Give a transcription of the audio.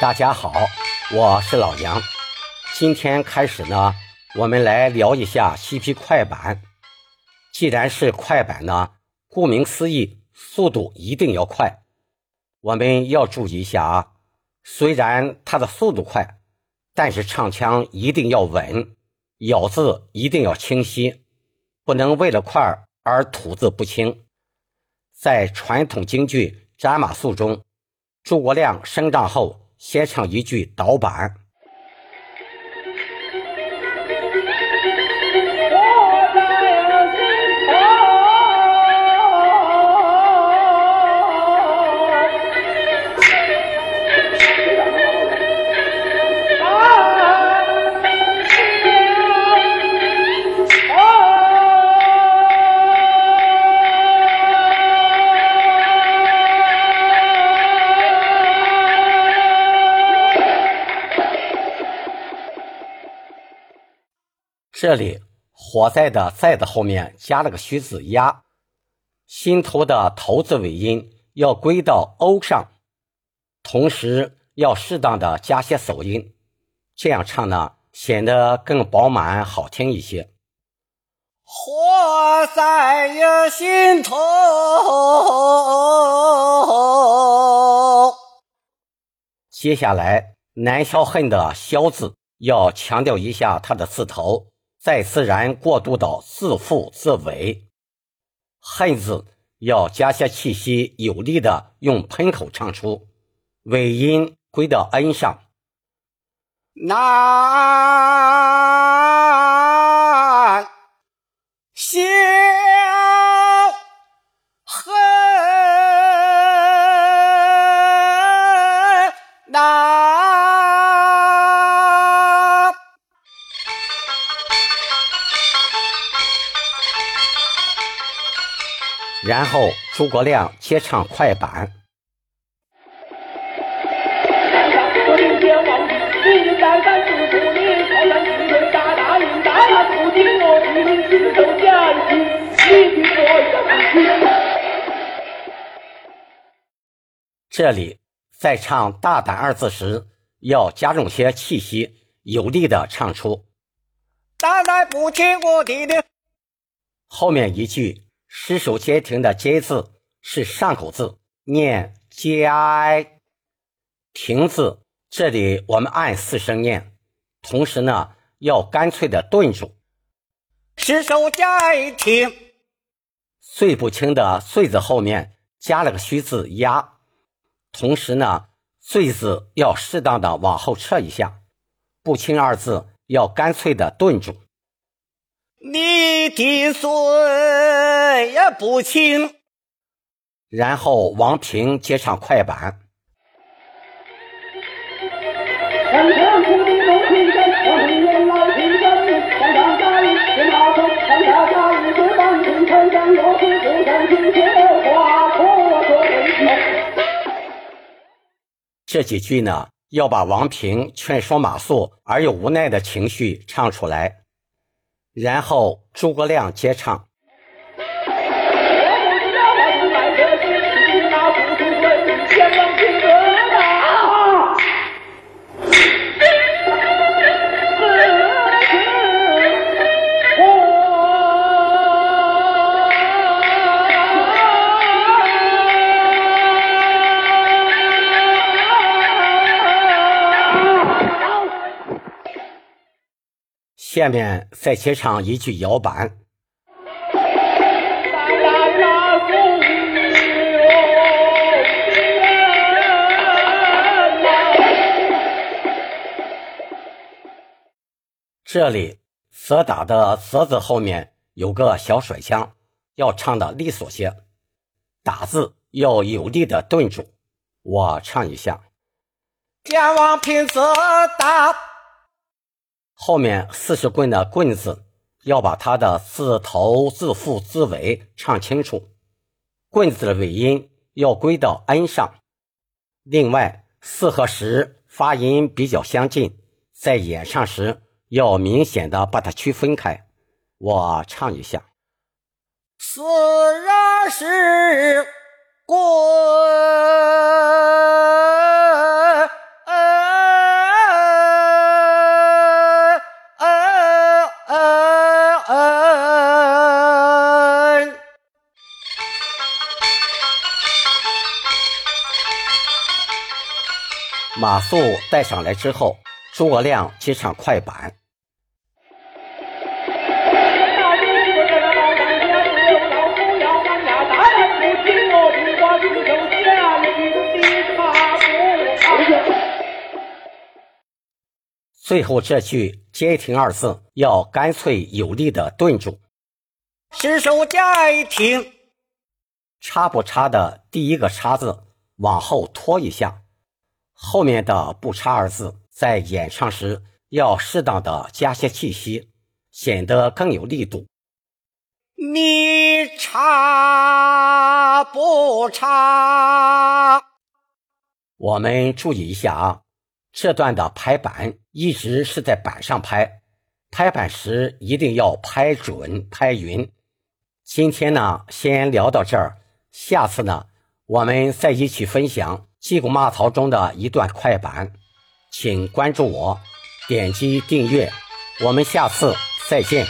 大家好，我是老杨。今天开始呢，我们来聊一下嬉皮快板。既然是快板呢，顾名思义，速度一定要快。我们要注意一下啊，虽然它的速度快，但是唱腔一定要稳，咬字一定要清晰，不能为了快而吐字不清。在传统京剧《斩马谡》中，诸葛亮升帐后。先唱一句导板。这里“火在”的“在”的后面加了个虚字“压”，心头的头字尾音要归到 “o” 上，同时要适当的加些手音，这样唱呢显得更饱满好听一些。火在呀心头，接下来“难消恨”的“消”字要强调一下它的字头。再自然过渡到自负自为，恨字要加些气息，有力的用喷口唱出，尾音归到 n 上。难心然后诸葛亮接唱快板。这里在唱“大胆”二字时，要加重些气息，有力的唱出。大胆不听我的的。后面一句。失手接停的“接”字是上口字，念“接”。停字这里我们按四声念，同时呢要干脆的顿住。失手接停，碎不清的“碎”字后面加了个虚字“压”，同时呢“碎”字要适当的往后撤一下，不清二字要干脆的顿住。你的嘴也不轻，然后王平接上快板。这几句呢，要把王平劝说马谡而又无奈的情绪唱出来。然后诸葛亮接唱。下面再切唱一句摇板。这里“则打”的“则”字后面有个小甩腔，要唱的利索些，“打”字要有力的顿住。我唱一下：“天王平则打。”后面四十棍的“棍”字，要把它的字头、字腹、字尾唱清楚。棍字的尾音要归到 n 上。另外，四和十发音比较相近，在演唱时要明显的把它区分开。我唱一下：四然是棍。马谡带上来之后，诸葛亮接上快板。最后这句“街亭”二字要干脆有力的顿住。是守街亭，插不插的第一个“插”字往后拖一下，后面的“不差”二字在演唱时要适当的加些气息，显得更有力度。你差不差？我们注意一下啊。这段的拍板一直是在板上拍，拍板时一定要拍准、拍匀。今天呢，先聊到这儿，下次呢，我们再一起分享《击鼓骂曹》中的一段快板。请关注我，点击订阅，我们下次再见。